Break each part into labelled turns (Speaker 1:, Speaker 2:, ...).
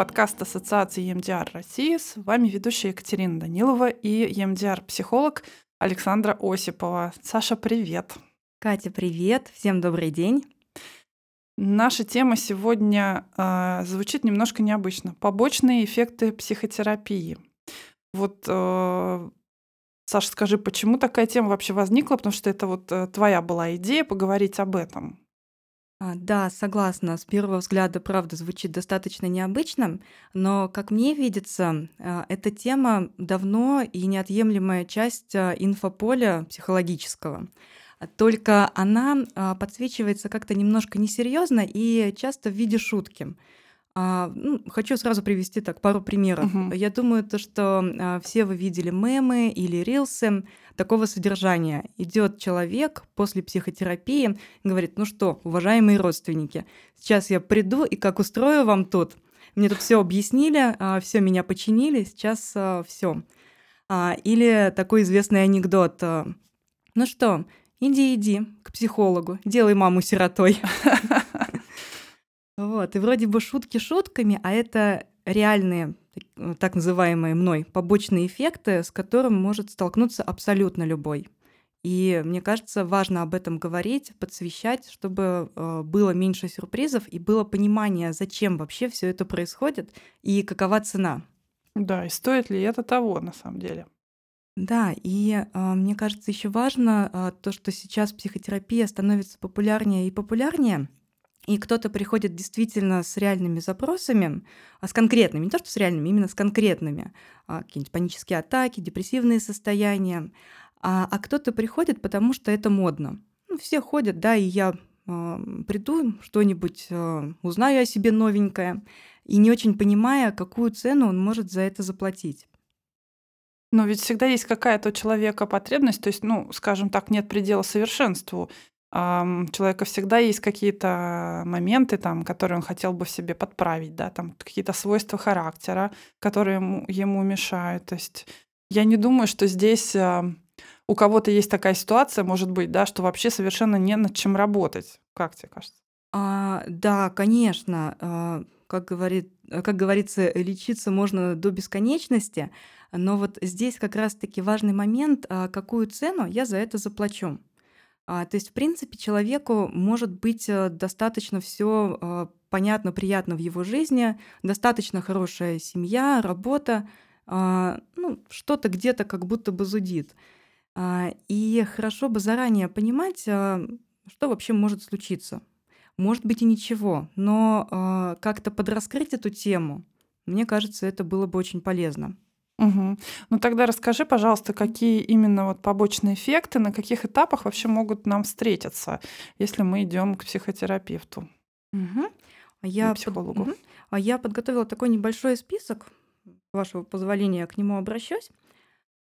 Speaker 1: Подкаст Ассоциации EMDR России. С вами ведущая Екатерина Данилова и EMDR-психолог Александра Осипова. Саша, привет.
Speaker 2: Катя, привет. Всем добрый день.
Speaker 1: Наша тема сегодня э, звучит немножко необычно. Побочные эффекты психотерапии. Вот, э, Саша, скажи, почему такая тема вообще возникла? Потому что это вот э, твоя была идея поговорить об этом.
Speaker 2: А, да, согласна. С первого взгляда, правда, звучит достаточно необычно, но, как мне видится, а, эта тема давно и неотъемлемая часть а, инфополя психологического. Только она подсвечивается как-то немножко несерьезно и часто в виде шутки. А, ну, хочу сразу привести так пару примеров. Угу. Я думаю, то, что а, все вы видели мемы или рилсы такого содержания. Идет человек после психотерапии, говорит, ну что, уважаемые родственники, сейчас я приду и как устрою вам тут. Мне тут все объяснили, а, все меня починили, сейчас а, все. А, или такой известный анекдот. А, ну что, иди, иди к психологу, делай маму сиротой. Вот, и вроде бы шутки шутками, а это реальные э, так называемые мной побочные эффекты, с которым может столкнуться абсолютно любой. И мне кажется, важно об этом говорить, подсвещать, чтобы э, было меньше сюрпризов и было понимание, зачем вообще все это происходит и какова цена.
Speaker 1: Да, и стоит ли это того на самом деле?
Speaker 2: Да, и э, мне кажется, еще важно э, то, что сейчас психотерапия становится популярнее и популярнее и кто-то приходит действительно с реальными запросами, а с конкретными, не то что с реальными, именно с конкретными, а, какие-нибудь панические атаки, депрессивные состояния, а, а кто-то приходит, потому что это модно. Ну, все ходят, да, и я э, приду, что-нибудь э, узнаю о себе новенькое, и не очень понимая, какую цену он может за это заплатить.
Speaker 1: Но ведь всегда есть какая-то у человека потребность, то есть, ну, скажем так, нет предела совершенству у человека всегда есть какие-то моменты, там, которые он хотел бы в себе подправить, да, там какие-то свойства характера, которые ему, ему мешают. То есть я не думаю, что здесь у кого-то есть такая ситуация, может быть, да, что вообще совершенно не над чем работать. Как тебе кажется?
Speaker 2: А, да, конечно. А, как, говорит, как говорится, лечиться можно до бесконечности, но вот здесь как раз-таки важный момент, а какую цену я за это заплачу. А, то есть, в принципе, человеку может быть э, достаточно все а, понятно, приятно в его жизни, достаточно хорошая семья, работа, а, ну, что-то где-то как будто бы зудит. И хорошо бы заранее понимать, что вообще может случиться. Может быть и ничего, но как-то подраскрыть эту тему, мне кажется, это было бы очень полезно.
Speaker 1: Угу. Ну тогда расскажи, пожалуйста, какие именно вот побочные эффекты, на каких этапах вообще могут нам встретиться, если мы идем к психотерапевту.
Speaker 2: Угу. Я, психологу. Угу. а я подготовила такой небольшой список, вашего позволения, я к нему обращусь.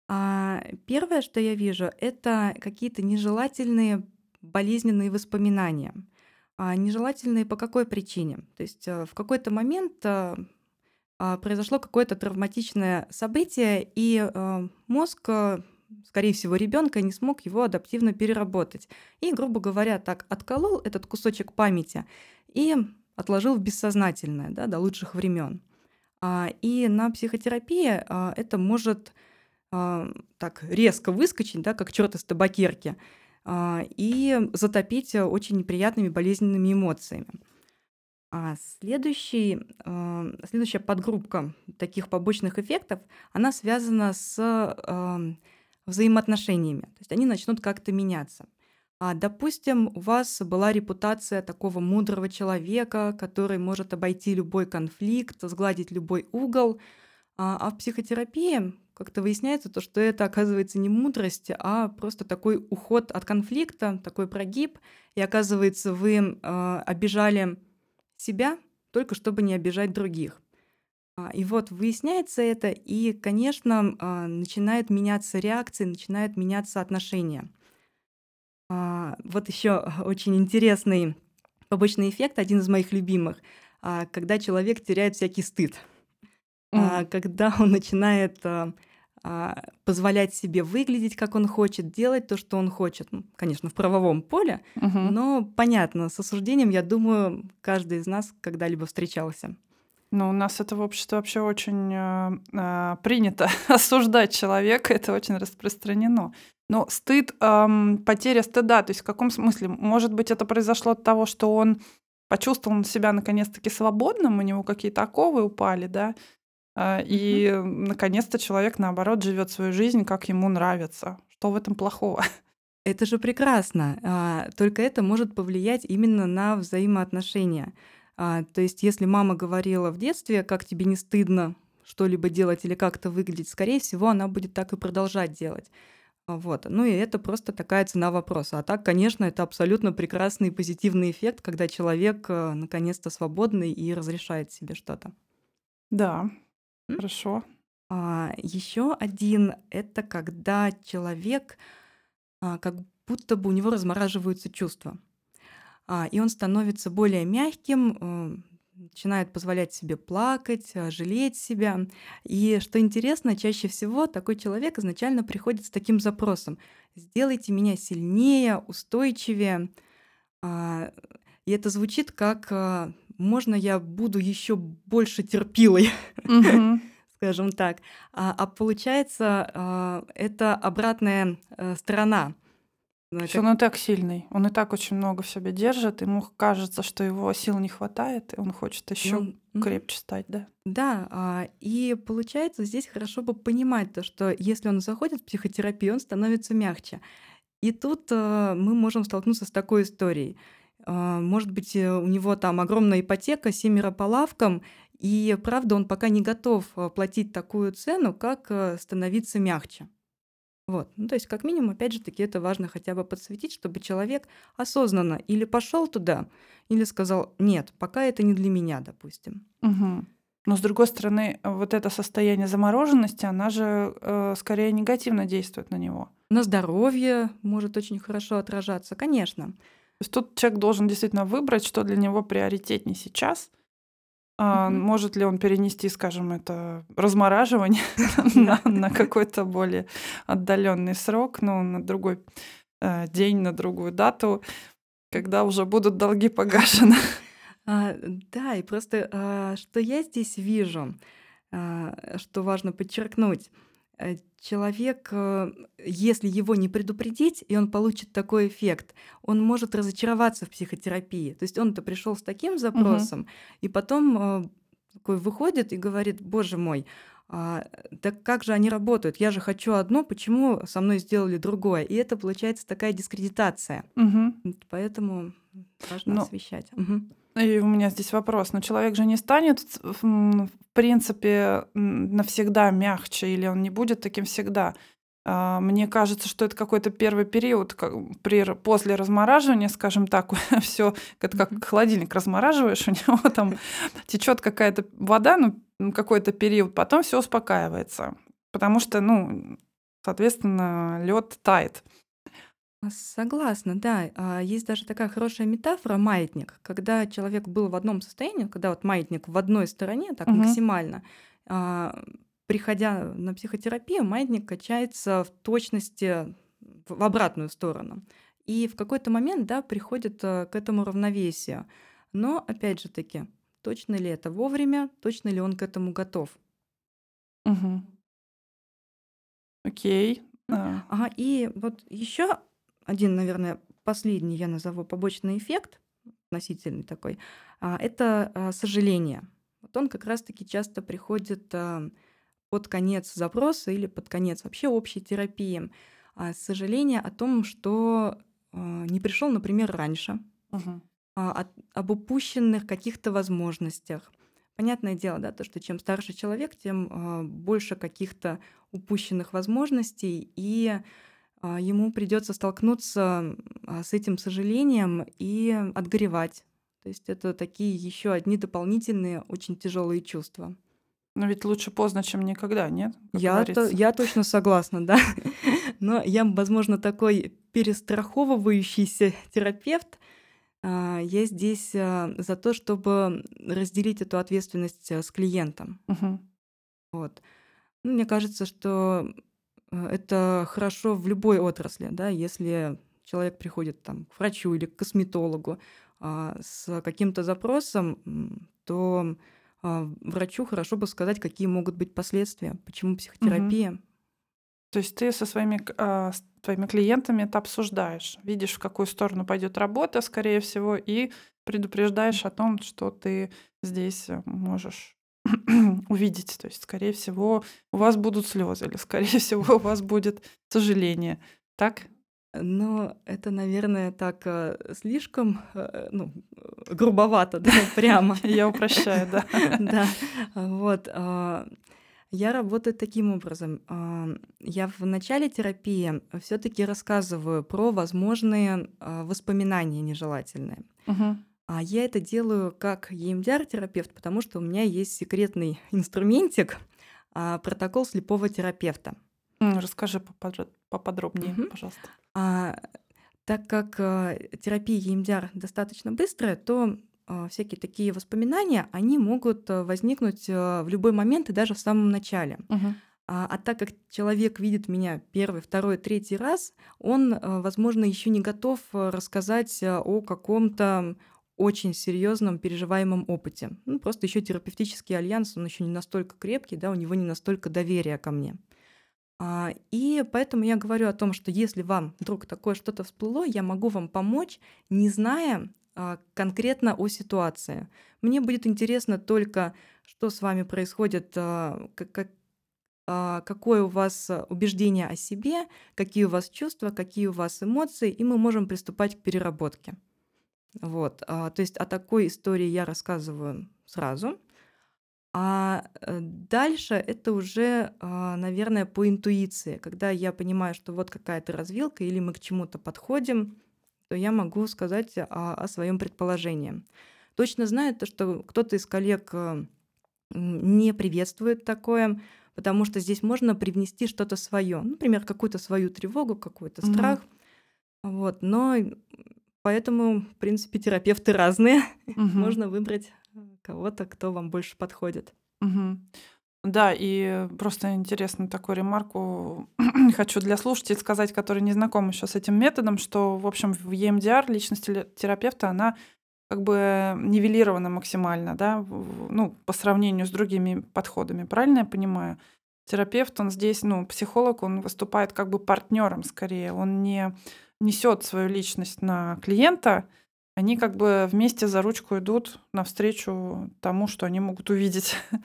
Speaker 2: А первое, что я вижу, это какие-то нежелательные болезненные воспоминания. А нежелательные по какой причине? То есть э, в какой-то момент э, произошло какое-то травматичное событие, и а, мозг, а, скорее всего, ребенка не смог его адаптивно переработать. И, грубо говоря, так отколол этот кусочек памяти и отложил в бессознательное да, до лучших времен. И на психотерапии это может так резко выскочить, да, как черт из табакерки, и затопить очень неприятными болезненными эмоциями. А следующий, э, следующая подгруппка таких побочных эффектов, она связана с э, взаимоотношениями. То есть они начнут как-то меняться. А, допустим, у вас была репутация такого мудрого человека, который может обойти любой конфликт, сгладить любой угол. А, а в психотерапии как-то выясняется то, что это оказывается не мудрость, а просто такой уход от конфликта, такой прогиб. И оказывается, вы э, обижали себя, только чтобы не обижать других. А, и вот выясняется это, и, конечно, а, начинает меняться реакции, начинает меняться отношения. А, вот еще очень интересный побочный эффект, один из моих любимых, когда человек теряет всякий стыд, mm. когда он начинает позволять себе выглядеть, как он хочет, делать то, что он хочет. Ну, конечно, в правовом поле, угу. но понятно, с осуждением, я думаю, каждый из нас когда-либо встречался.
Speaker 1: Ну, у нас это в обществе вообще очень э, э, принято осуждать человека, это очень распространено. Но стыд, эм, потеря стыда, то есть в каком смысле? Может быть, это произошло от того, что он почувствовал себя наконец-таки свободным, у него какие-то оковы упали, да, э, и наконец-то человек, наоборот, живет свою жизнь, как ему нравится. Что в этом плохого?
Speaker 2: Это же прекрасно. А, только это может повлиять именно на взаимоотношения. А, то есть, если мама говорила в детстве, как тебе не стыдно что-либо делать или как-то выглядеть, скорее всего, она будет так и продолжать делать. А, вот. Ну и это просто такая цена вопроса. А так, конечно, это абсолютно прекрасный и позитивный эффект, когда человек э, наконец-то свободный и разрешает себе что-то.
Speaker 1: Да, М? хорошо.
Speaker 2: А, еще один это когда человек а, как будто бы у него размораживаются чувства. А, и он становится более мягким, э, начинает позволять себе плакать, э, жалеть себя. И что интересно, чаще всего такой человек изначально приходит с таким запросом: сделайте меня сильнее, устойчивее. А, и это звучит как э, можно я буду еще больше терпилой, скажем так. А, а получается, это обратная сторона
Speaker 1: Значит, он и так сильный, он и так очень много в себе держит, ему кажется, что его сил не хватает, и он хочет еще ну, крепче стать, да?
Speaker 2: Да, а, и получается здесь хорошо бы понимать то, что если он заходит в психотерапию, он становится мягче. И тут э, мы можем столкнуться с такой историей. Э, может быть, э, у него там огромная ипотека, семеро по лавкам, и правда он пока не готов платить такую цену, как становиться мягче. Вот. Ну, то есть, как минимум, опять же таки, это важно хотя бы подсветить, чтобы человек осознанно или пошел туда, или сказал, нет, пока это не для меня, допустим.
Speaker 1: Угу. Но с другой стороны, вот это состояние замороженности, она же э, скорее негативно действует на него.
Speaker 2: На здоровье может очень хорошо отражаться, конечно.
Speaker 1: Есть тут человек должен действительно выбрать, что для него приоритетнее сейчас – а, Мгм. может ли он перенести, скажем, это размораживание на, на какой-то более отдаленный срок, ну, на другой э, день, на другую дату, когда уже будут долги погашены?
Speaker 2: А, да, и просто а, что я здесь вижу, а, что важно подчеркнуть, человек, э, если его не предупредить, и он получит такой эффект, он может разочароваться в психотерапии. То есть он-то пришел с таким запросом, угу. и потом э, такой выходит и говорит, боже мой, а, да как же они работают? Я же хочу одно, почему со мной сделали другое? И это получается такая дискредитация. Угу. Поэтому важно Но... освещать. Угу.
Speaker 1: И у меня здесь вопрос. Но человек же не станет, в принципе, навсегда мягче, или он не будет таким всегда. А, мне кажется, что это какой-то первый период, как при, после размораживания, скажем так, все это как холодильник размораживаешь, у него там течет какая-то вода, ну, какой-то период, потом все успокаивается. Потому что, ну, соответственно, лед тает.
Speaker 2: Согласна, да. А, есть даже такая хорошая метафора маятник, когда человек был в одном состоянии, когда вот маятник в одной стороне, так Мгм. максимально, а, приходя на психотерапию, маятник качается в точности в в обратную сторону. И в какой-то момент, да, приходит э, к этому равновесию. Но опять же таки, точно ли это вовремя, точно ли он к этому готов?
Speaker 1: Мгм. Окей. А.
Speaker 2: Ага, и вот еще один, наверное, последний я назову побочный эффект, относительный такой, а, это а, сожаление. Вот он как раз-таки часто приходит а, под конец запроса или под конец вообще общей терапии. Сожаление о том, что не пришел, например, раньше, угу. об упущенных каких-то возможностях. Понятное дело, да, то, что чем старше человек, тем больше каких-то упущенных возможностей, и ему придется столкнуться а, с этим сожалением и отгоревать. То есть это такие еще одни дополнительные очень тяжелые чувства.
Speaker 1: Но ведь лучше поздно, чем никогда, нет?
Speaker 2: Я, то, я точно согласна, да. Но я, возможно, такой перестраховывающийся терапевт. А, я здесь за то, чтобы разделить эту ответственность с клиентом. Угу. Вот. Ну, мне кажется, что это хорошо в любой отрасли, да, если человек приходит там, к врачу или к косметологу а, с каким-то запросом, то а, врачу хорошо бы сказать, какие могут быть последствия, почему психотерапия. Угу.
Speaker 1: То есть ты со своими, а, с твоими клиентами это обсуждаешь, видишь, в какую сторону пойдет работа, скорее всего, и предупреждаешь о том, что ты здесь э, можешь увидеть. То есть, скорее всего, у вас будут слезы, или, скорее всего, у вас будет сожаление. Так?
Speaker 2: Ну, это, наверное, так э, слишком, э, ну, грубовато, да, прямо.
Speaker 1: Я упрощаю, да.
Speaker 2: Да, вот. А, я работаю таким образом. А, я в начале терапии все таки рассказываю про возможные а, воспоминания нежелательные.
Speaker 1: Угу.
Speaker 2: А я это делаю как EMDR-терапевт, потому что у меня есть секретный инструментик а, протокол слепого терапевта.
Speaker 1: Расскажи поподробнее, угу. пожалуйста.
Speaker 2: А, так как а, терапия EMDR достаточно быстрая, то а, всякие такие воспоминания, они могут возникнуть в любой момент и даже в самом начале.
Speaker 1: Угу.
Speaker 2: А, а так как человек видит меня первый, второй, третий раз, он, возможно, еще не готов рассказать о каком-то очень серьезном переживаемом опыте. Ну, просто еще терапевтический альянс, он еще не настолько крепкий, да, у него не настолько доверия ко мне. А, и поэтому я говорю о том, что если вам вдруг такое что-то всплыло, я могу вам помочь, не зная а, конкретно о ситуации. Мне будет интересно только, что с вами происходит, а, как, а, какое у вас убеждение о себе, какие у вас чувства, какие у вас эмоции, и мы можем приступать к переработке. Вот, то есть о такой истории я рассказываю сразу. А э, дальше это уже, наверное, по интуиции, когда я понимаю, что вот какая-то развилка или мы к чему-то подходим, то я могу сказать о, о своем предположении. Точно знаю то, что кто-то из коллег э, не приветствует такое, потому что здесь можно привнести что-то свое, например, какую-то свою тревогу, какой-то страх. Mm-hmm. Вот, но поэтому, в принципе, терапевты разные. Mm-hmm. можно выбрать кого-то, кто вам больше подходит.
Speaker 1: Mm-hmm. Да, и просто интересно такую ремарку хочу для слушателей сказать, которые не знакомы еще с этим методом, что, в общем, в EMDR личность терапевта, она как бы нивелирована максимально, да, ну, по сравнению с другими подходами. Правильно я понимаю? Терапевт, он здесь, ну, психолог, он выступает как бы партнером скорее. Он не несет свою личность на клиента, они как бы вместе за ручку идут навстречу тому, что они могут увидеть.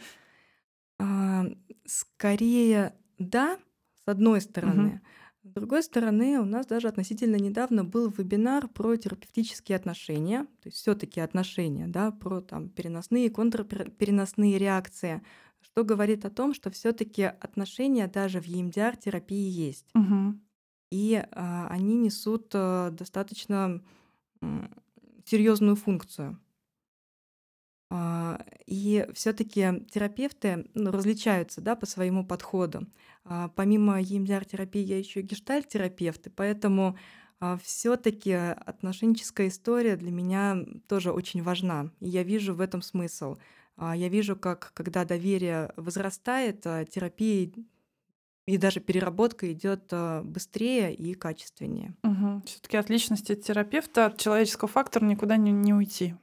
Speaker 2: А, скорее, да, с одной стороны. С другой стороны, у нас даже относительно недавно был вебинар про терапевтические отношения, то есть все-таки отношения, да, про там переносные и контрпереносные реакции, что говорит о том, что все-таки отношения даже в EMDR-терапии есть.
Speaker 1: Угу.
Speaker 2: И а, они несут а, достаточно серьезную функцию. А, и все-таки терапевты ну, различаются да, по своему подходу. А, помимо EMDR-терапии я еще гештальт-терапевт, и поэтому а, все-таки отношенческая история для меня тоже очень важна. И я вижу в этом смысл. Я вижу, как когда доверие возрастает, терапия и даже переработка идет быстрее и качественнее.
Speaker 1: Угу. Все-таки от личности терапевта, от человеческого фактора никуда не, не уйти.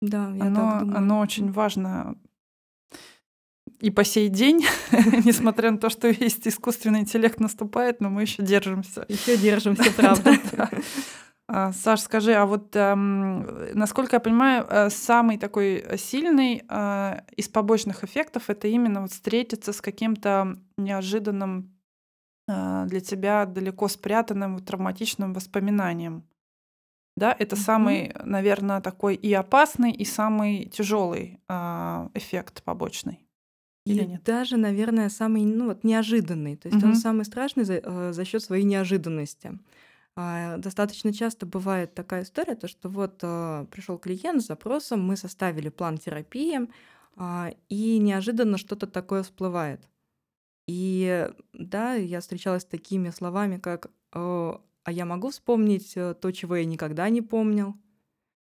Speaker 2: Да, я
Speaker 1: оно,
Speaker 2: так думаю.
Speaker 1: оно очень важно и по сей день, несмотря на то, что есть искусственный интеллект наступает, но мы еще держимся.
Speaker 2: Еще держимся, правда.
Speaker 1: А, Саш, скажи, а вот эм, насколько я понимаю, э, самый такой сильный э, из побочных эффектов это именно вот встретиться с каким-то неожиданным э, для тебя далеко спрятанным травматичным воспоминанием. Да, это Мгм. самый, наверное, такой и опасный, и самый тяжелый а, эффект побочный. Или
Speaker 2: И
Speaker 1: нет?
Speaker 2: даже, наверное, самый, ну вот, неожиданный. То есть он самый страшный за, э, за счет своей неожиданности. А, достаточно часто бывает такая история, то что вот э, пришел клиент с запросом, мы составили план терапии, а, и неожиданно что-то такое всплывает. И да, я встречалась с такими словами, как а я могу вспомнить э, то, чего я никогда не помнил?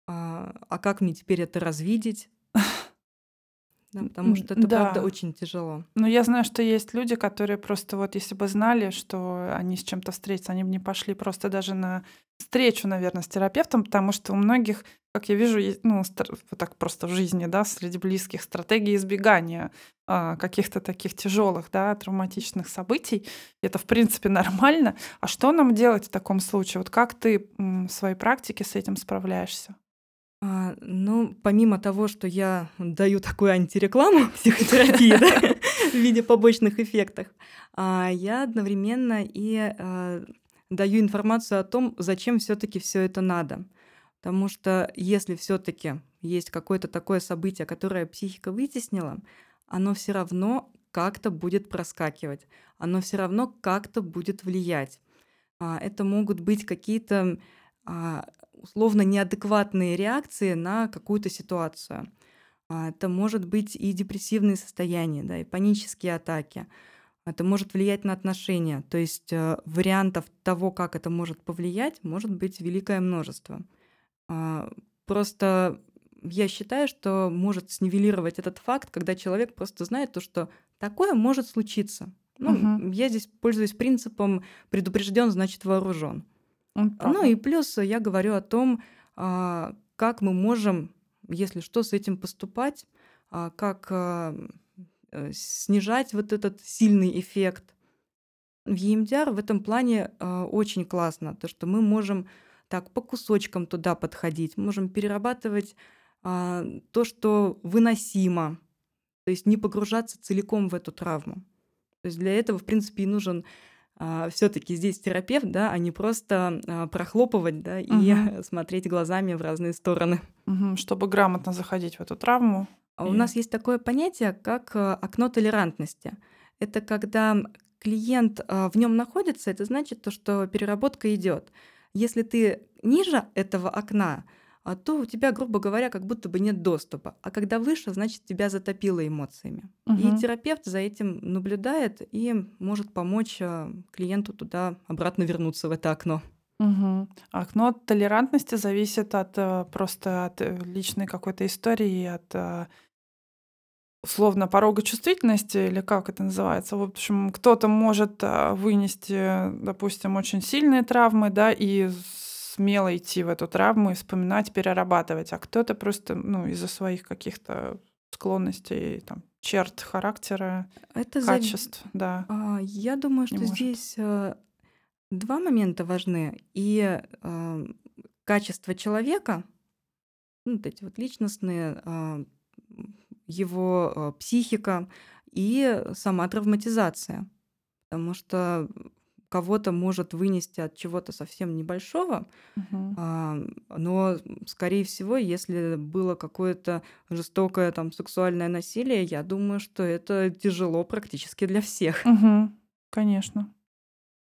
Speaker 2: А, а как мне теперь это развидеть? да, потому что это, да. правда, очень тяжело.
Speaker 1: Но я знаю, что есть люди, которые просто вот если бы знали, что они с чем-то встретятся, они бы не пошли просто даже на встречу, наверное, с терапевтом, потому что у многих, как я вижу, есть, ну, вот так просто в жизни, да, среди близких стратегии избегания а, каких-то таких тяжелых, да, травматичных событий. Это, в принципе, нормально. А что нам делать в таком случае? Вот как ты в своей практике с этим справляешься?
Speaker 2: А, ну, помимо того, что я даю такую антирекламу психотерапии да, в виде побочных эффектов, а, я одновременно и а, даю информацию о том, зачем все-таки все это надо. Потому что если все-таки есть какое-то такое событие, которое психика вытеснила, оно все равно как-то будет проскакивать, оно все равно как-то будет влиять. Это могут быть какие-то условно неадекватные реакции на какую-то ситуацию. А, это может быть и депрессивные состояния, да, и панические атаки. Это может влиять на отношения. То есть э, вариантов того, как это может повлиять, может быть великое множество. А, просто я считаю, что может снивелировать этот факт, когда человек просто знает то, что такое может случиться. Ну, угу. я здесь пользуюсь принципом предупрежден, значит вооружен. Ну и плюс я говорю о том, а, как мы можем, если что, с этим поступать, а, как а, э, снижать вот этот сильный эффект. В EMDR в этом плане очень классно, то, что мы можем так по кусочкам туда подходить, можем перерабатывать то, что выносимо, то есть не погружаться целиком в эту травму. То есть для этого, в принципе, и нужен все-таки здесь терапевт, да, а не просто а, прохлопывать, да, и угу. смотреть глазами в разные стороны.
Speaker 1: Угу, чтобы грамотно заходить в эту травму.
Speaker 2: А и... У нас есть такое понятие, как окно толерантности. Это когда клиент в нем находится, это значит то, что переработка идет. Если ты ниже этого окна, а то у тебя, грубо говоря, как будто бы нет доступа. А когда выше, значит, тебя затопило эмоциями. Угу. И терапевт за этим наблюдает и может помочь э, клиенту туда обратно вернуться в это окно.
Speaker 1: Угу. Окно толерантности зависит от э, просто от э, личной какой-то истории, от условно порога чувствительности или как это называется. В общем, кто-то может вынести, допустим, очень сильные травмы, да, и смело идти в эту травму и вспоминать, перерабатывать, а кто-то просто ну, из-за своих каких-то склонностей, там, черт характера, Это качеств, за... да.
Speaker 2: А, я думаю, что здесь э, два момента важны. И э, качество человека, ну, вот эти вот личностные, э, его э, психика и сама травматизация. Потому что кого-то может вынести от чего-то совсем небольшого, угу. а, но, скорее всего, если было какое-то жестокое там сексуальное насилие, я думаю, что это тяжело практически для всех.
Speaker 1: Угу. Конечно.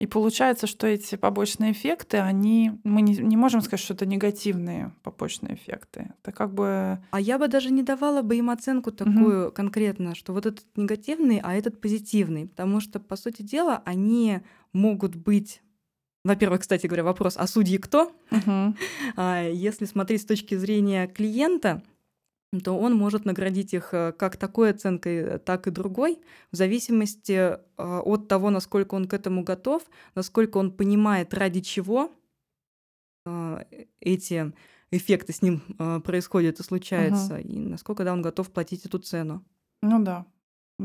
Speaker 1: И получается, что эти побочные эффекты, они, мы не, не можем сказать, что это негативные побочные эффекты. Это как бы...
Speaker 2: А я бы даже не давала бы им оценку такую угу. конкретно, что вот этот негативный, а этот позитивный. Потому что, по сути дела, они могут быть во-первых, кстати говоря, вопрос, а судьи кто? Uh-huh. Если смотреть с точки зрения клиента, то он может наградить их э, как такой оценкой, э, так и другой, в зависимости э, от того, насколько он к этому готов, насколько он понимает, ради чего эти эффекты с ним происходят и случаются, угу. и насколько да, он готов платить эту цену.
Speaker 1: Ну да.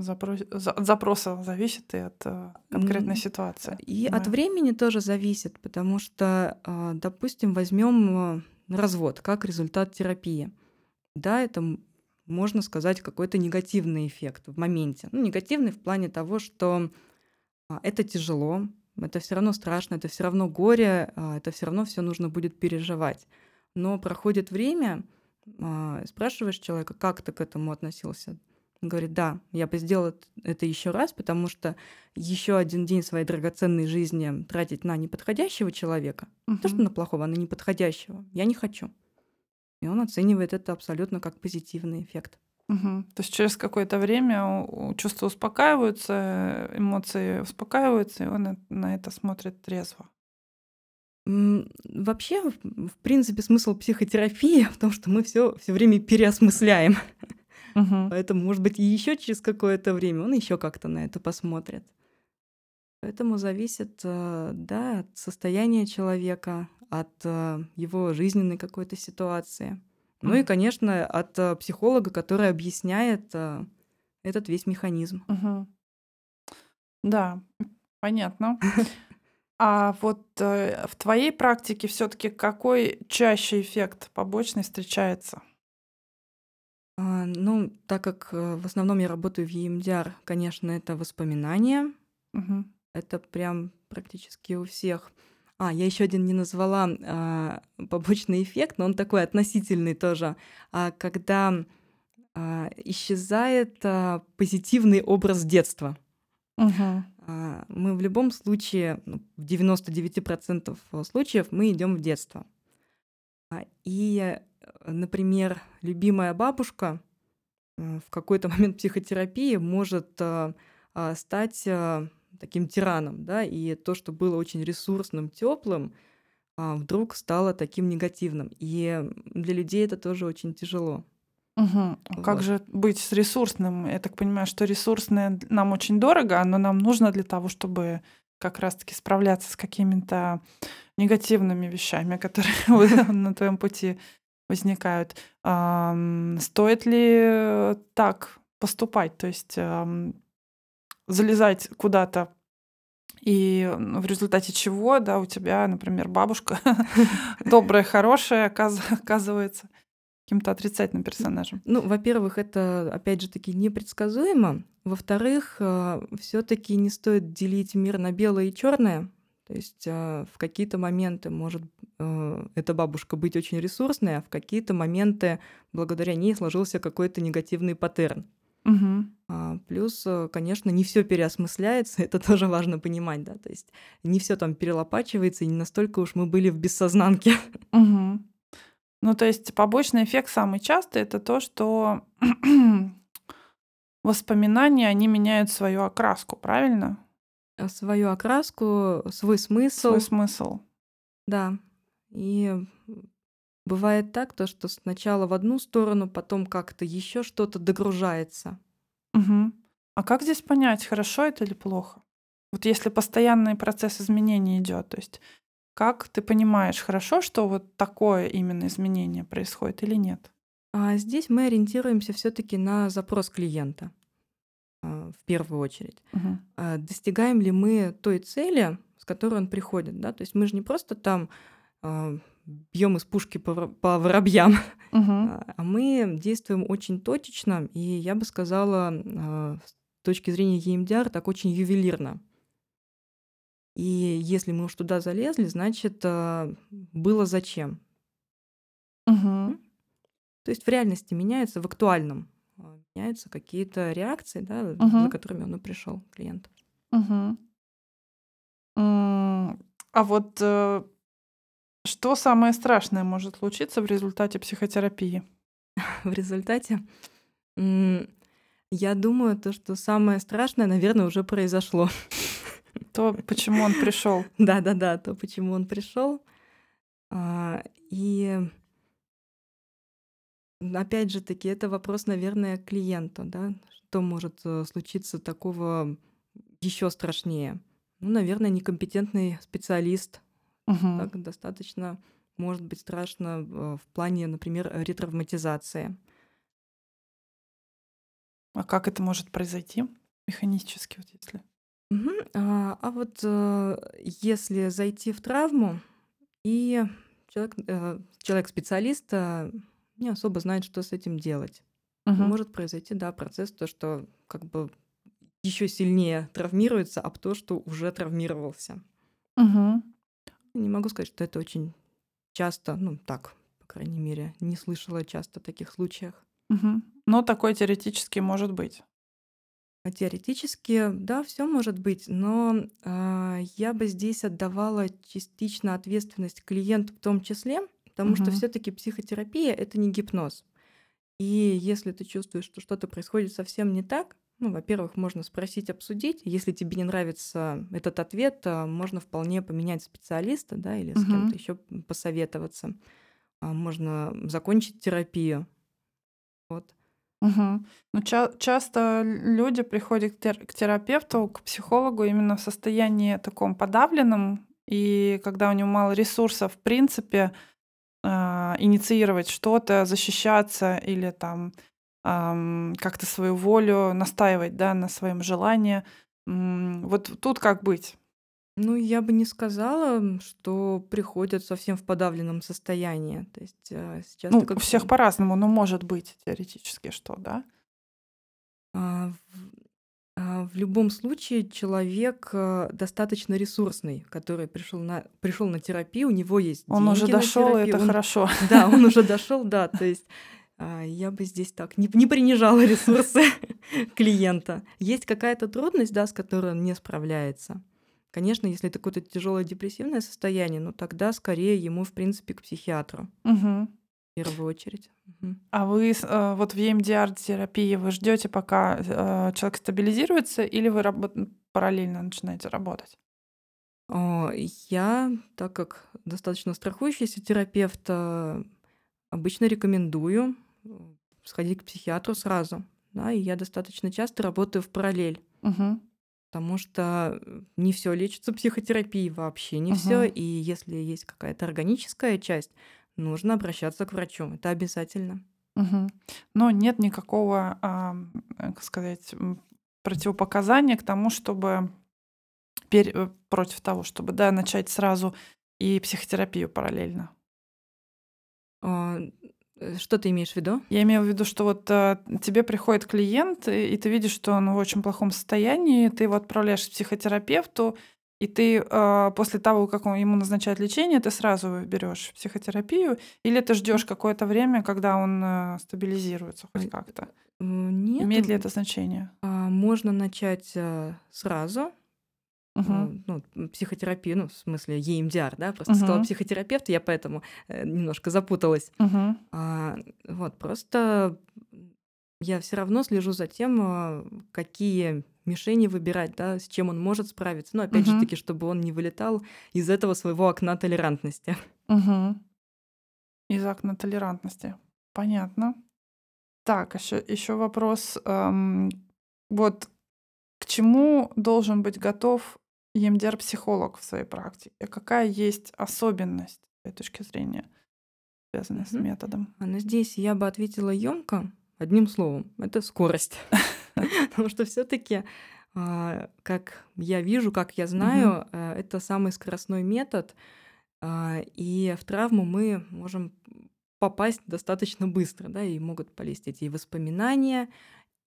Speaker 1: Запрос... От запроса зависит и от конкретной ситуации.
Speaker 2: И да. от времени тоже зависит, потому что, допустим, возьмем развод как результат терапии да, это можно сказать какой-то негативный эффект в моменте. Ну, негативный в плане того, что это тяжело, это все равно страшно, это все равно горе, это все равно все нужно будет переживать. Но проходит время, спрашиваешь человека, как ты к этому относился. Он говорит, да, я бы сделал это еще раз, потому что еще один день своей драгоценной жизни тратить на неподходящего человека, угу. то, что на плохого, а на неподходящего, я не хочу. И он оценивает это абсолютно как позитивный эффект.
Speaker 1: Угу. То есть через какое-то время чувства успокаиваются, эмоции успокаиваются, и он на это смотрит трезво.
Speaker 2: Вообще, в принципе, смысл психотерапии в том, что мы все все время переосмысляем. Угу. Поэтому, может быть, еще через какое-то время он еще как-то на это посмотрит. Поэтому зависит, э, да, от состояния человека, от э, его жизненной какой-то ситуации. Ну и, конечно, от э, психолога, который объясняет этот весь механизм.
Speaker 1: Угу. Да, понятно. А вот в твоей практике все-таки какой чаще эффект побочный встречается?
Speaker 2: А, ну, так как э, в основном я работаю в EMDR, конечно, это воспоминания. Угу. Это прям практически у всех. А, я еще один не назвала а, побочный эффект, но он такой относительный тоже. А, когда а, исчезает а, позитивный образ детства. Угу. А, мы в любом случае, ну, в 99% случаев мы идем в детство. А, и, например, любимая бабушка э, в какой-то момент психотерапии может э, а, стать таким тираном, да, и то, что было очень ресурсным, теплым, вдруг стало таким негативным. И для людей это тоже очень тяжело.
Speaker 1: Угу. Как же быть с ресурсным? Я так понимаю, что ресурсное нам очень дорого, оно нам нужно для того, чтобы как раз-таки справляться с какими-то негативными вещами, которые на твоем пути возникают. Стоит ли так поступать? То есть залезать куда-то и в результате чего, да, у тебя, например, бабушка добрая, хорошая, оказывается, каким-то отрицательным персонажем?
Speaker 2: Ну, во-первых, это, опять же таки, непредсказуемо. Во-вторых, э, все-таки не стоит делить мир на белое и черное. То есть э, в какие-то моменты может э, эта бабушка быть очень ресурсной, а в какие-то моменты благодаря ней сложился какой-то негативный паттерн. Угу. Плюс, конечно, не все переосмысляется, это тоже важно понимать, да, то есть не все там перелопачивается, и не настолько уж мы были в бессознанке.
Speaker 1: Угу. Ну, то есть побочный эффект самый частый это то, что воспоминания, они меняют свою окраску, правильно?
Speaker 2: А свою окраску, свой смысл.
Speaker 1: Свой смысл.
Speaker 2: Да. И бывает так, то, что сначала в одну сторону, потом как-то еще что-то догружается.
Speaker 1: Угу. А как здесь понять, хорошо это или плохо? Вот если постоянный процесс изменений идет, то есть как ты понимаешь, хорошо, что вот такое именно изменение происходит или нет?
Speaker 2: А здесь мы ориентируемся все-таки на запрос клиента в первую очередь. Угу. А достигаем ли мы той цели, с которой он приходит, да? То есть мы же не просто там а, бьем из пушки по, по воробьям, угу. а мы действуем очень точечно и я бы сказала а, с точки зрения EMDR так очень ювелирно. И если мы уж туда залезли, значит, а, было зачем. Угу. То есть в реальности меняется, в актуальном а, меняются какие-то реакции, да, угу. за которыми он и пришел, клиент.
Speaker 1: Угу. А вот э, что самое страшное может случиться в результате психотерапии?
Speaker 2: в результате? Я думаю, то, что самое страшное, наверное, уже произошло.
Speaker 1: То, почему он пришел.
Speaker 2: Да, да, да, то, почему он пришел. А, и опять же таки, это вопрос, наверное, клиенту, да, что может э, случиться такого еще страшнее. Ну, наверное, некомпетентный специалист. Угу. Так достаточно может быть страшно э, в плане, например, ретравматизации.
Speaker 1: А как это может произойти механически, вот если?
Speaker 2: Мгм. А, а вот, э, если зайти в травму, и человек, человек-специалист, не особо знает, что с этим делать. Мгм. Может произойти, да, процесс, то, что как бы еще сильнее травмируется об то, что уже травмировался. Мгм. Не могу сказать, что это очень часто, ну так, по крайней мере, не слышала часто о таких случаях.
Speaker 1: Мгм. Но такое теоретически может быть.
Speaker 2: А теоретически, да, все может быть, но а, я бы здесь отдавала частично ответственность клиенту в том числе, потому что все-таки психотерапия это не гипноз. И если ты чувствуешь, что что-то происходит совсем не так, ну, во-первых, можно спросить, обсудить. Если тебе не нравится этот ответ, а, можно вполне поменять специалиста, да, или с кем-то еще посоветоваться. А, Можно закончить терапию. Вот.
Speaker 1: Мгм. Ну, ча часто люди приходят к тер к терапевту, к психологу именно в состоянии таком подавленном, и когда у него мало ресурсов, в принципе, а, инициировать что-то, защищаться или там, ам, как-то свою волю настаивать, да, на своем желании. Вот тут как быть?
Speaker 2: Ну, я бы не сказала, что приходят совсем в подавленном состоянии. То есть, а, сейчас
Speaker 1: Ну,
Speaker 2: как
Speaker 1: всех по-разному, но может быть теоретически что, да?
Speaker 2: А, а, в любом случае человек, а, достаточно ресурсный, который пришел на пришел на терапию, у него есть
Speaker 1: Он уже
Speaker 2: деньги на
Speaker 1: дошел, и
Speaker 2: терапию,
Speaker 1: это
Speaker 2: он
Speaker 1: хорошо.
Speaker 2: да, он уже дошел, да. То есть, а, я бы здесь так не не принижала ресурсы клиента. Есть какая-то трудность, да, с которой он не справляется. Конечно, если это какое-то тяжелое депрессивное состояние, ну тогда скорее ему, в принципе, к психиатру
Speaker 1: Мгм.
Speaker 2: В первую очередь.
Speaker 1: А вы э, вот в EMDR-терапии вы ждете, пока, э, человек стабилизируется, или вы рабо параллельно начинаете работать?
Speaker 2: А, я, так как достаточно страхующийся терапевт, обычно рекомендую, э, сходить к психиатру сразу, да. И я достаточно часто работаю в параллель.
Speaker 1: Мгм.
Speaker 2: Потому что, э, не всё лечится психотерапией, вообще не всё.
Speaker 1: Мгм.
Speaker 2: И если есть какая-то органическая часть, нужно обращаться к врачу. Это обязательно.
Speaker 1: Мгм. Но нет никакого, ам, э, как сказать, противопоказания к тому, чтобы пере э, против того, чтобы, да, начать сразу и психотерапию параллельно.
Speaker 2: А, э, что ты имеешь в виду?
Speaker 1: Я имею в виду, что вот, э, тебе приходит клиент, и и ты видишь, что он в очень плохом состоянии, ты его отправляешь к психотерапевту, и ты, а, после того, как он ему назначают лечение, ты сразу берешь психотерапию, или ты ждешь какое-то время, когда он, э, стабилизируется хоть как-то?
Speaker 2: нет,
Speaker 1: Имеет ли это значение?
Speaker 2: а, можно начать, а, сразу.
Speaker 1: Мгм.
Speaker 2: ну, психотерапию, ну, в смысле EMDR, да. Просто сказала
Speaker 1: Мгм.
Speaker 2: психотерапевт, я поэтому, э, немножко запуталась.
Speaker 1: Мгм.
Speaker 2: А, вот просто, я всё равно слежу за тем, а, какие мишени выбирать, да, с чем он может справиться. Но опять же
Speaker 1: Мгм.
Speaker 2: таки, чтобы он не вылетал из этого своего окна толерантности.
Speaker 1: Мгм. Из окна толерантности. Понятно. Так, еще еще вопрос. Ам, вот к чему должен быть готов EMDR-психолог в своей практике? Какая есть особенность с твоей точки зрения, связанная с
Speaker 2: Мгм.
Speaker 1: методом?
Speaker 2: А, ну, здесь я бы ответила ёмко, одним словом- это скорость. Потому что всё-таки, а, как я вижу, как я знаю, э, это самый скоростной метод. А, и в травму мы можем попасть достаточно быстро, да. И могут полезть эти воспоминания,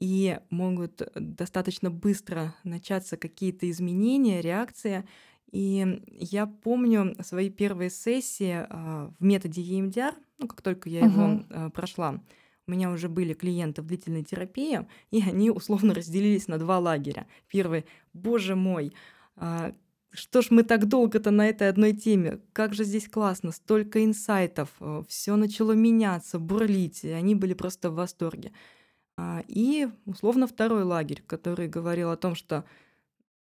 Speaker 2: и могут, достаточно быстро начаться какие-то изменения, реакция. И я помню свои первые сессии, а, в методе EMDR, ну, как только я его,
Speaker 1: Мгм.
Speaker 2: э, прошла. У меня уже были клиенты в длительной терапии, и они условно разделились на 2 лагеря. Первый: "Боже мой, а, что ж мы так долго-то на этой одной теме? Как же здесь классно, столько инсайтов, э, всё начало меняться, бурлить". И они были просто в восторге. А, и условно второй лагерь, который говорил о том, что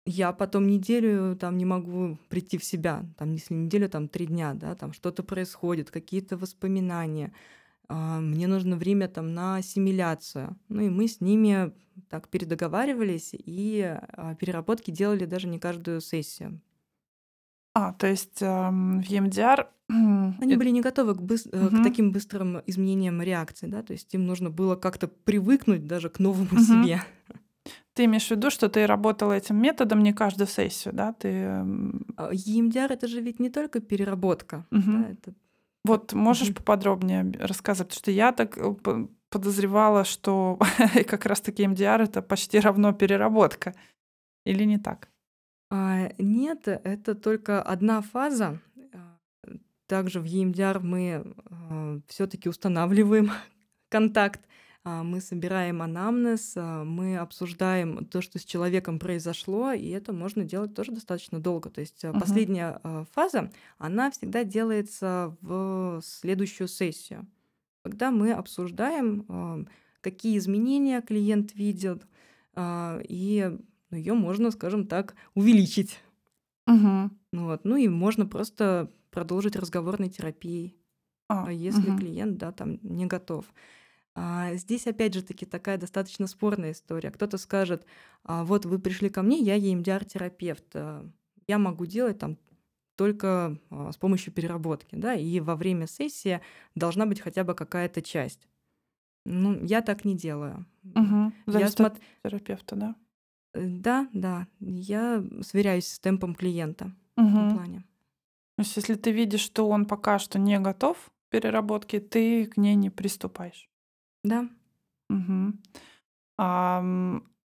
Speaker 2: я потом неделю там не могу прийти в себя. Там, если не неделю, там 3 дня, да, там что-то происходит, какие-то воспоминания. А, мне нужно время там на ассимиляцию. Ну и мы с ними так передоговаривались и, а, переработки делали даже не каждую сессию.
Speaker 1: А, то есть, ам, в EMDR,
Speaker 2: Они были не готовы к быс э, к таким быстрым изменениям реакции, да. То есть им нужно было как-то привыкнуть даже к новому
Speaker 1: Мгм.
Speaker 2: себе.
Speaker 1: Ты имеешь в виду, что ты работала этим методом не каждую сессию, да? Ты, м
Speaker 2: А, EMDR- это же ведь не только переработка,
Speaker 1: Мгм.
Speaker 2: да, это
Speaker 1: Вот можешь
Speaker 2: Мгм.
Speaker 1: поподробнее об рассказать? Потому что я так, э, подозревала, что как раз таки EMDR- это почти равно переработка. Или не так?
Speaker 2: А, нет, это только одна фаза. А, также в EMDR мы, а, всё-таки устанавливаем контакт, мы собираем анамнез, а, мы обсуждаем то, что с человеком произошло, и это можно делать тоже достаточно долго. То есть, а,
Speaker 1: Мгм.
Speaker 2: последняя, а, фаза, она всегда делается в следующую сессию, когда мы обсуждаем, а, какие изменения клиент видит, а, и её можно, скажем так, увеличить. Ну вот. Ну и можно просто продолжить разговорной терапией,
Speaker 1: А,
Speaker 2: а если
Speaker 1: мгм.
Speaker 2: клиент, да, там не готов. А здесь, опять же таки, такая достаточно спорная история. Кто-то скажет, а, вот вы пришли ко мне, я EMDR-терапевт, а, я могу делать там только а, с помощью переработки, да, и во время сессии должна быть хотя бы какая-то часть. Ну, я так не делаю.
Speaker 1: Угу. Я смо... терапевта, да?
Speaker 2: Э, да, да. Я сверяюсь с темпом клиента угу. в этом плане.
Speaker 1: То есть, если ты видишь, что он пока что не готов к переработке, ты к ней не приступаешь.
Speaker 2: Да.
Speaker 1: Угу. А,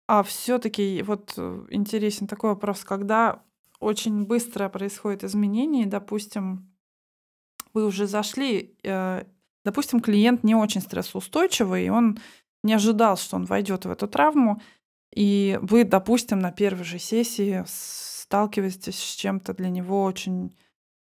Speaker 1: а все-таки вот э, интересен такой вопрос, когда очень быстро происходит изменение, допустим, вы уже зашли, э, допустим, клиент не очень стрессоустойчивый, и он не ожидал, что он войдет в эту травму, и вы, допустим, на первой же сессии сталкиваетесь с чем-то для него очень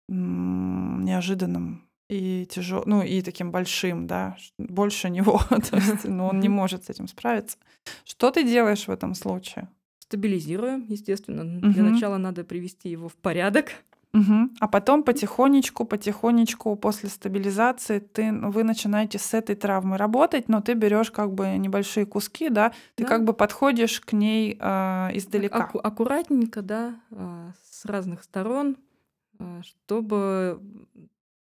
Speaker 1: неожиданным и тяжелым, ну и таким большим, да, больше него, то есть, ну, он не может с этим справиться. Что ты делаешь в этом случае?
Speaker 2: Стабилизирую, естественно. Для начала надо привести его в порядок.
Speaker 1: Угу. А потом потихонечку, потихонечку после стабилизации ты, вы начинаете с этой травмы работать, но ты берешь как бы небольшие куски, да, ты да. как бы подходишь к ней э, издалека.
Speaker 2: Аку- аккуратненько, да, э, с разных сторон, э, чтобы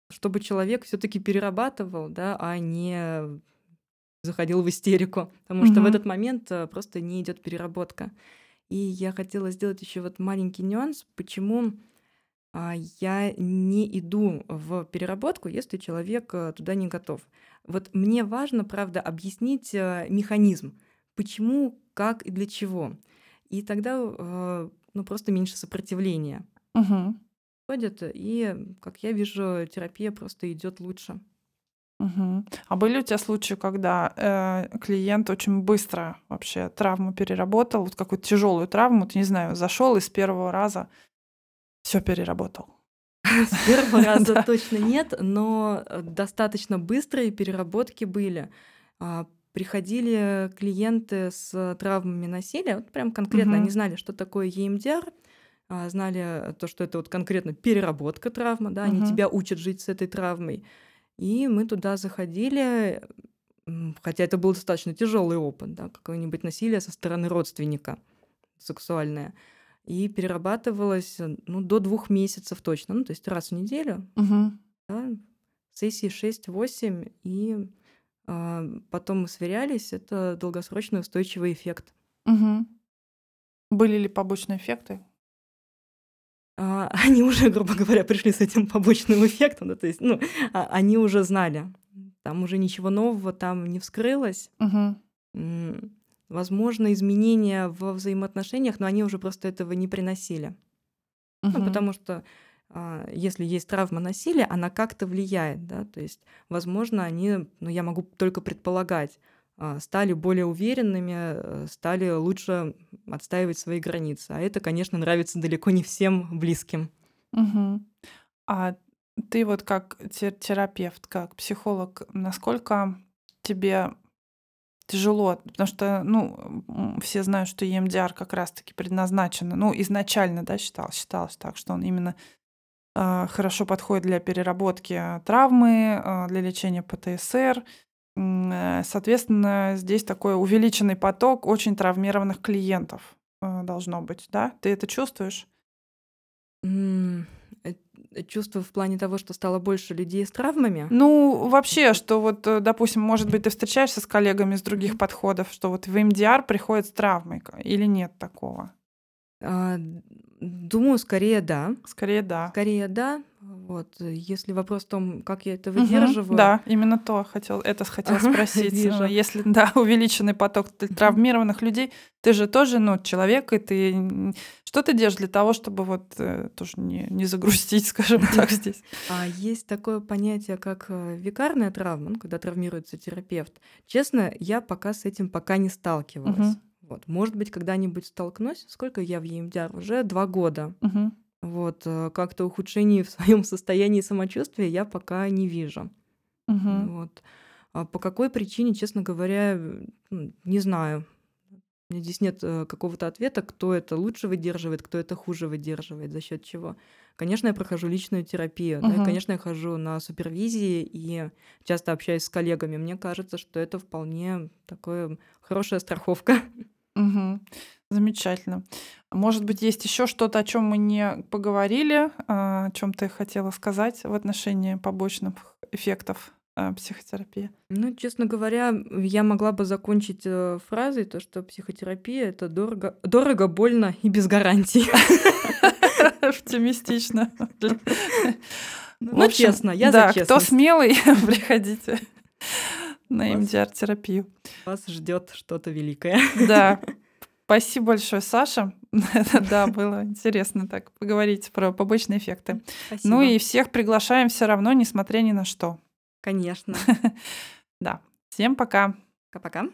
Speaker 2: чтобы человек все-таки перерабатывал, да, а не заходил в истерику, потому что в этот момент э, просто не идет переработка. И я хотела сделать еще вот маленький нюанс, почему а, я не иду в переработку, если человек э, туда не готов. Вот мне важно, правда, объяснить э, механизм, почему, как и для чего. И тогда ну, просто меньше сопротивления.
Speaker 1: Угу
Speaker 2: ходят, и, как я вижу, терапия просто идет лучше.
Speaker 1: Угу. А были у тебя случаи, когда э, клиент очень быстро вообще травму переработал, вот какую-то тяжелую травму, ты не знаю, зашел и с первого раза все переработал?
Speaker 2: С первого раза точно нет, но э, достаточно быстрые переработки были. А, приходили клиенты с травмами насилия, вот прям конкретно они знали, что такое EMDR, знали то, что это вот конкретно переработка травмы, да, они тебя учат жить с этой травмой. И мы туда заходили, хотя это был достаточно тяжелый опыт, да, какое-нибудь насилие со стороны родственника сексуальное. И перерабатывалось ну, до двух месяцев точно, ну, то есть раз в неделю.
Speaker 1: Угу.
Speaker 2: Да, сессии 6-8, и а, потом мы сверялись, это долгосрочный устойчивый эффект.
Speaker 1: Угу. Были ли побочные эффекты?
Speaker 2: А, они уже, грубо говоря, пришли с этим побочным эффектом, да, то есть, ну, а, они уже знали, там уже ничего нового там не вскрылось.
Speaker 1: Угу.
Speaker 2: Возможно, изменения во взаимоотношениях, но они уже просто этого не приносили. Угу. Ну, потому что а, если есть травма насилия, она как-то влияет, да, то есть, возможно, они, ну, я могу только предполагать, стали более уверенными, э, стали лучше отстаивать свои границы. А это, конечно, нравится далеко не всем близким.
Speaker 1: Угу. А ты вот как терапевт, как психолог, насколько тебе тяжело, потому что, ну, все знают, что EMDR как раз-таки предназначен, ну, изначально, да, считал, считалось так, что он именно э, хорошо подходит для переработки травмы, э, для лечения ПТСР, соответственно, здесь такой увеличенный поток очень травмированных клиентов э, должно быть, да? Ты это чувствуешь?
Speaker 2: М, э, Чувство в плане того, что стало больше людей с травмами?
Speaker 1: Ну, вообще, что вот, допустим, может быть, ты встречаешься с коллегами из других подходов, что вот в МДР приходит с травмой, или нет такого?
Speaker 2: А, думаю, скорее да.
Speaker 1: Скорее да.
Speaker 2: Скорее да. Вот. Если вопрос в том, как я это выдерживаю.
Speaker 1: да, именно то хотел, это хотел спросить. Вижу. Если да, увеличенный поток травмированных людей, ты же тоже, ну, человек, и ты что ты делаешь для того, чтобы вот э, тоже не, не загрустить, скажем так, здесь?
Speaker 2: А есть такое понятие, как э, викарная травма, ну, когда травмируется терапевт. Честно, я пока с этим пока не сталкивалась. Вот. Может быть, когда-нибудь столкнусь. Сколько я в EMDR? Уже два года.
Speaker 1: Угу.
Speaker 2: Вот. Э, как-то ухудшений в своем состоянии самочувствия я пока не вижу.
Speaker 1: Угу.
Speaker 2: Вот. А по какой причине, честно говоря, не знаю. Здесь нет э, какого-то ответа, кто это лучше выдерживает, кто это хуже выдерживает, за счет чего. Конечно, я прохожу личную терапию, да, и,
Speaker 1: Мгм.
Speaker 2: конечно, я хожу на супервизии и часто общаюсь с коллегами. Мне кажется, что это вполне такое хорошая страховка.
Speaker 1: Мгм. Замечательно. Может быть, есть еще что-то, о чем мы не поговорили, а, о чем ты хотела сказать в отношении побочных эффектов а, психотерапии?
Speaker 2: Ну, честно говоря, я могла бы закончить э, фразой, то, что психотерапия это дорого, дорого, больно и без гарантий.
Speaker 1: Оптимистично.
Speaker 2: Ну, честно, я
Speaker 1: да,
Speaker 2: за
Speaker 1: кто
Speaker 2: честность.
Speaker 1: смелый, приходите на МДР-терапию.
Speaker 2: Вас ждет что-то великое.
Speaker 1: Да. Спасибо большое, Саша. Да, было интересно так поговорить про побочные эффекты.
Speaker 2: Спасибо.
Speaker 1: Ну и всех приглашаем все равно, несмотря ни на что.
Speaker 2: Конечно.
Speaker 1: Да. Всем пока.
Speaker 2: Пока-пока.